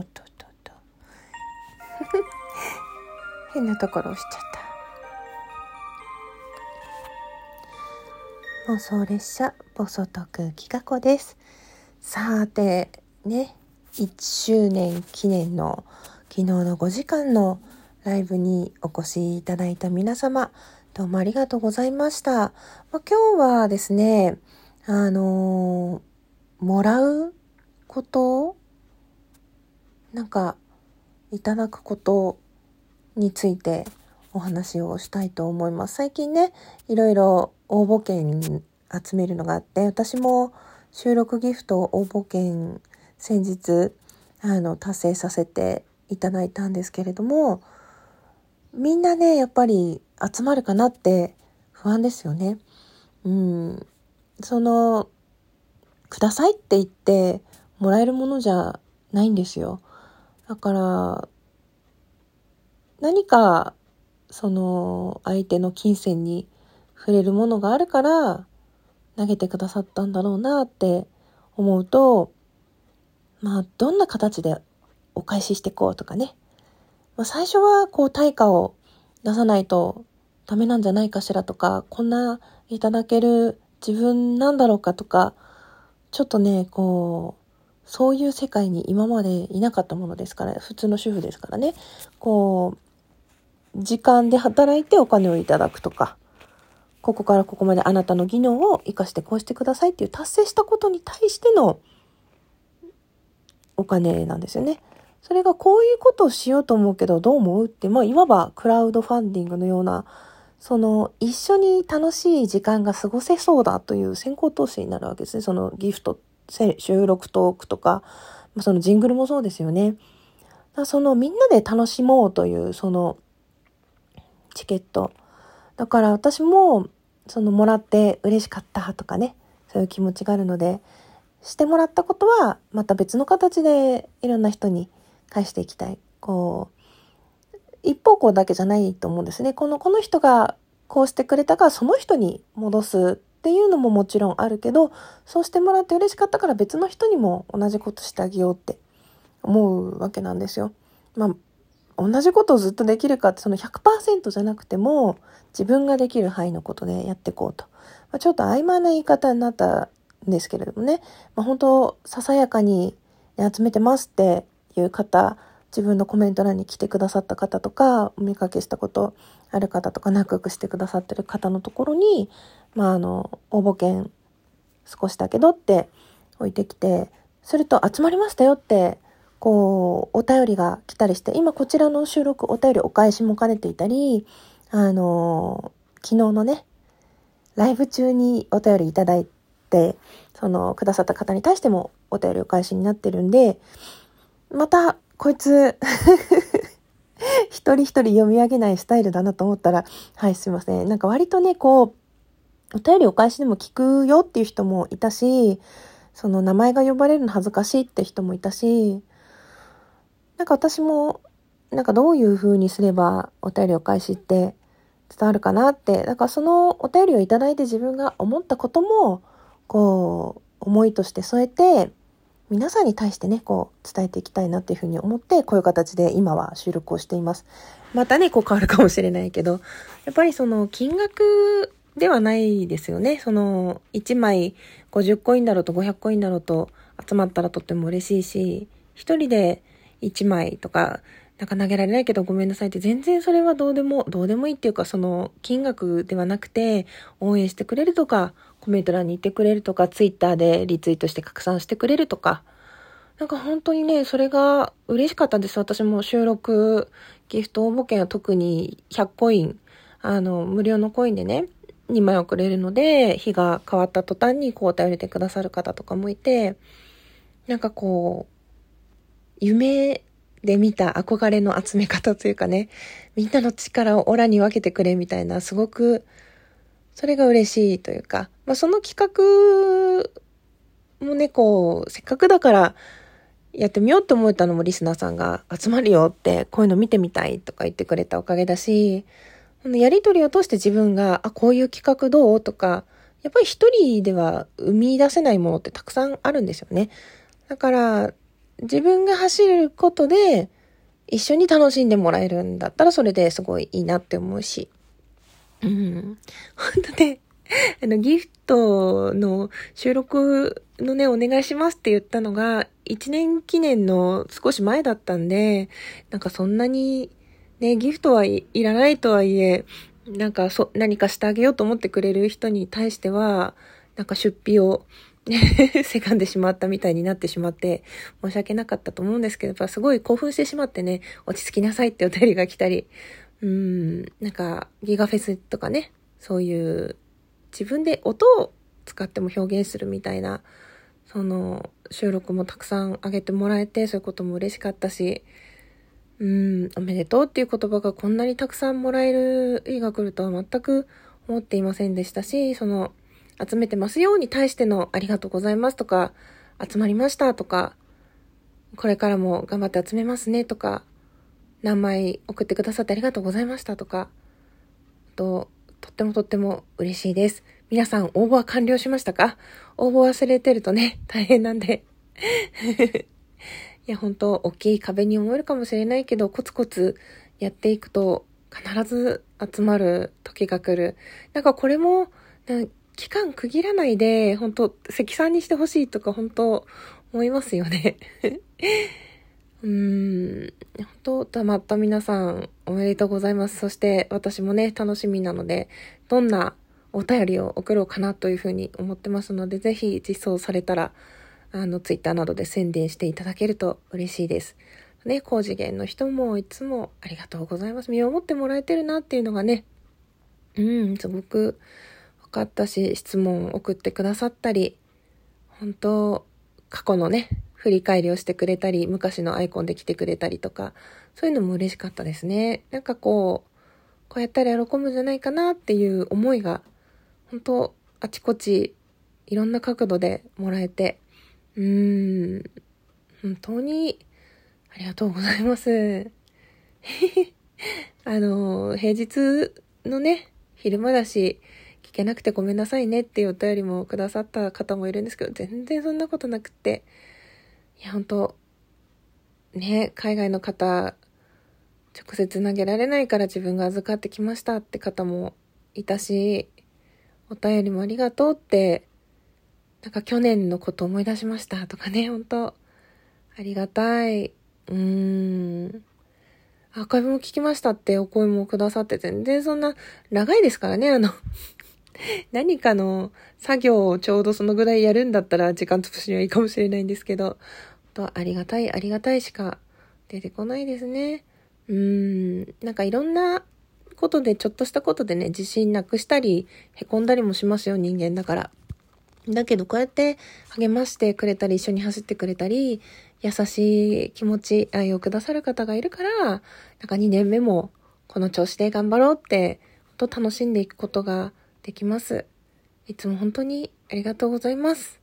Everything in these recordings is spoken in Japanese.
っとっとっと。変なところ押しちゃった。妄想列車、ボソトクキガコです。さて、ね、1周年記念の昨日の5時間のライブにお越しいただいた皆様、どうもありがとうございました。まあ、今日はですね、あのー、もらうことなんか、いただくことについてお話をしたいと思います。最近ね、いろいろ応募券集めるのがあって、私も収録ギフト応募券先日、あの、達成させていただいたんですけれども、みんなね、やっぱり集まるかなって不安ですよね。うん。その、くださいって言ってもらえるものじゃないんですよ。だから、何か、その、相手の金銭に触れるものがあるから、投げてくださったんだろうなって思うと、まあ、どんな形でお返ししていこうとかね。まあ、最初は、こう、対価を出さないとダメなんじゃないかしらとか、こんないただける自分なんだろうかとか、ちょっとね、こう、そういう世界に今までいなかったものですから、普通の主婦ですからね、こう、時間で働いてお金をいただくとか、ここからここまであなたの技能を活かしてこうしてくださいっていう達成したことに対してのお金なんですよね。それがこういうことをしようと思うけどどう思うって、まあいわばクラウドファンディングのようなその一緒に楽しい時間が過ごせそうだという先行投資になるわけですね。そのギフト、収録トークとか、そのジングルもそうですよね。そのみんなで楽しもうというそのチケット。だから私もそのもらって嬉しかったとかね、そういう気持ちがあるので、してもらったことはまた別の形でいろんな人に返していきたい。こう、一方向だけじゃないと思うんですね。この、この人がこうしてくれたからその人に戻すっていうのももちろんあるけど、そうしてもらって嬉しかったから別の人にも同じことしてあげようって思うわけなんですよ。まあ、同じことをずっとできるかってその100%じゃなくても自分ができる範囲のことでやっていこうと。まあ、ちょっと曖昧な言い方になったんですけれどもね、まあ、本当ささやかに集めてますっていう方自分のコメント欄に来てくださった方とか、お見かけしたことある方とか、仲良くしてくださってる方のところに、まあ、あの、応募券少しだけどって置いてきて、すると集まりましたよって、こう、お便りが来たりして、今こちらの収録お便りお返しも兼ねていたり、あの、昨日のね、ライブ中にお便りいただいて、その、くださった方に対してもお便りお返しになってるんで、またこいつ 一人一人読み上げないスタイルだなと思ったら、はい、すいません。なんか割とね、こう、お便りお返しでも聞くよっていう人もいたし、その名前が呼ばれるの恥ずかしいって人もいたし、なんか私も、なんかどういう風にすればお便りお返しって伝わるかなって、だからそのお便りをいただいて自分が思ったことも、こう、思いとして添えて、皆さんに対してね、こう伝えていきたいなっていうふうに思って、こういう形で今は収録をしています。またね、こう変わるかもしれないけど、やっぱりその金額ではないですよね。その1枚50コインだろうと500コインだろうと集まったらとっても嬉しいし、1人で1枚とか、なんか投げられないけどごめんなさいって全然それはどうでも、どうでもいいっていうかその金額ではなくて応援してくれるとかコメント欄に言ってくれるとか、ツイッターでリツイートして拡散してくれるとか、なんか本当にね、それが嬉しかったんです。私も収録、ギフト応募券は特に100コイン、あの、無料のコインでね、2枚送れるので、日が変わった途端にこう頼れてくださる方とかもいて、なんかこう、夢で見た憧れの集め方というかね、みんなの力をオラに分けてくれみたいな、すごくそれが嬉しいというか、まあ、その企画もね、こう、せっかくだからやってみようって思えたのもリスナーさんが集まるよって、こういうの見てみたいとか言ってくれたおかげだし、やりとりを通して自分が、あ、こういう企画どうとか、やっぱり一人では生み出せないものってたくさんあるんですよね。だから、自分が走ることで一緒に楽しんでもらえるんだったらそれですごいいいなって思うし。うん。本当ね、あの、ギフトの収録のね、お願いしますって言ったのが、1年記念の少し前だったんで、なんかそんなに、ね、ギフトはいらないとはいえ、なんかそ、何かしてあげようと思ってくれる人に対しては、なんか出費を せかんでしまったみたいになってしまって、申し訳なかったと思うんですけど、やっぱすごい興奮してしまってね、落ち着きなさいってお便りが来たり、うん、なんか、ギガフェスとかね、そういう自分で音を使っても表現するみたいな、その収録もたくさんあげてもらえて、そういうことも嬉しかったし、うん、おめでとうっていう言葉がこんなにたくさんもらえる日が来るとは全く思っていませんでしたし、その、集めてますよに対してのありがとうございますとか、集まりましたとか、これからも頑張って集めますねとか、何枚送ってくださってありがとうございましたとか、と、とってもとっても嬉しいです。皆さん応募は完了しましたか？応募忘れてるとね、大変なんで いや、本当大きい壁に思えるかもしれないけど、コツコツやっていくと、必ず集まる時が来る。なんかこれも、期間区切らないで、本当積算にしてほしいとか、本当思いますよね。うーん、本当たまった皆さん、おめでとうございます。そして私もね、楽しみなので、どんなお便りを送ろうかなというふうに思ってますので、ぜひ実装されたら、あの、ツイッターなどで宣伝していただけると嬉しいです。ね、高次元の人もいつもありがとうございます。身をもってもらえてるなっていうのがね、うん、すごくかったし、質問を送ってくださったり、本当過去のね、振り返りをしてくれたり、昔のアイコンで来てくれたりとか、そういうのも嬉しかったですね。なんかこう、こうやったら喜ぶんじゃないかなっていう思いが、本当あちこち、いろんな角度でもらえて、うーん、本当に、ありがとうございます。あの、平日のね、昼間だし、聞けなくてごめんなさいねっていうお便りもくださった方もいるんですけど、全然そんなことなくって、いや、本当ね、海外の方、直接投げられないから自分が預かってきましたって方もいたし、お便りもありがとうって、なんか去年のこと思い出しましたとかね、本当ありがたい。うーん。アーカイブも聞きましたってお声もくださって全然そんな長いですからね、あの 何かの作業をちょうどそのぐらいやるんだったら時間潰しにはいいかもしれないんですけど、とありがたい、ありがたいしか出てこないですね。うーん、なんかいろんなことで、ちょっとしたことでね、自信なくしたり、へこんだりもしますよ、人間だから。だけど、こうやって励ましてくれたり、一緒に走ってくれたり、優しい気持ち、愛をくださる方がいるから、なんか2年目もこの調子で頑張ろうって、本当楽しんでいくことができます。いつも本当にありがとうございます。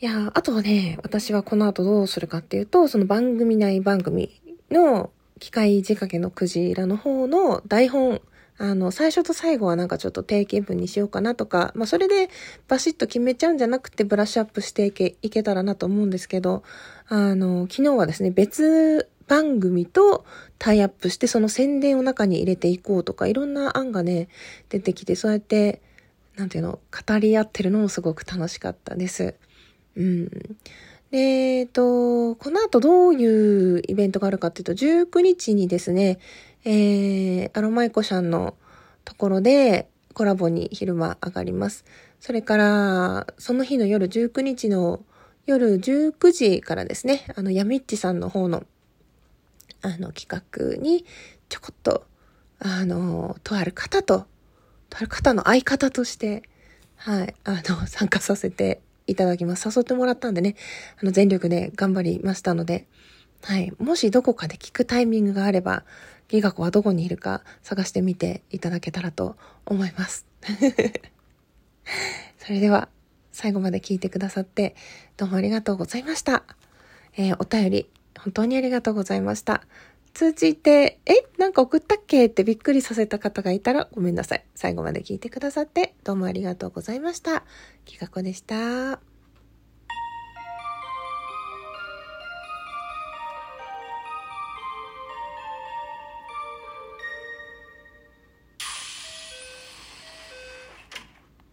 いや、あとはね、私はこの後どうするかっていうと、その番組内番組の機械仕掛けのクジラの方の台本、あの、最初と最後はなんかちょっと定型文にしようかなとか、まあそれでバシッと決めちゃうんじゃなくてブラッシュアップしていけ、いけたらなと思うんですけど、あの、昨日はですね、別番組とタイアップしてその宣伝を中に入れていこうとか、いろんな案がね、出てきて、そうやって、なんていうの、語り合ってるのもすごく楽しかったです。うん。で、えっと、この後どういうイベントがあるかっていうと、19日にですね、えー、アロマイコシャンのところでコラボに昼間上がります。それから、その日の夜19日の夜19時からですね、あの、ヤミッチさんの方の、あの、企画にちょこっと、あの、とある方と、とある方の相方として、はい、あの、参加させていただきます。誘ってもらったんでね、あの、全力で頑張りましたので、はい。もしどこかで聞くタイミングがあれば、ギガ子はどこにいるか探してみていただけたらと思います。それでは、最後まで聞いてくださって、どうもありがとうございました。えー、お便り、本当にありがとうございました。通知って、え、なんか送ったっけってびっくりさせた方がいたらごめんなさい。最後まで聞いてくださってどうもありがとうございました。きかこでした。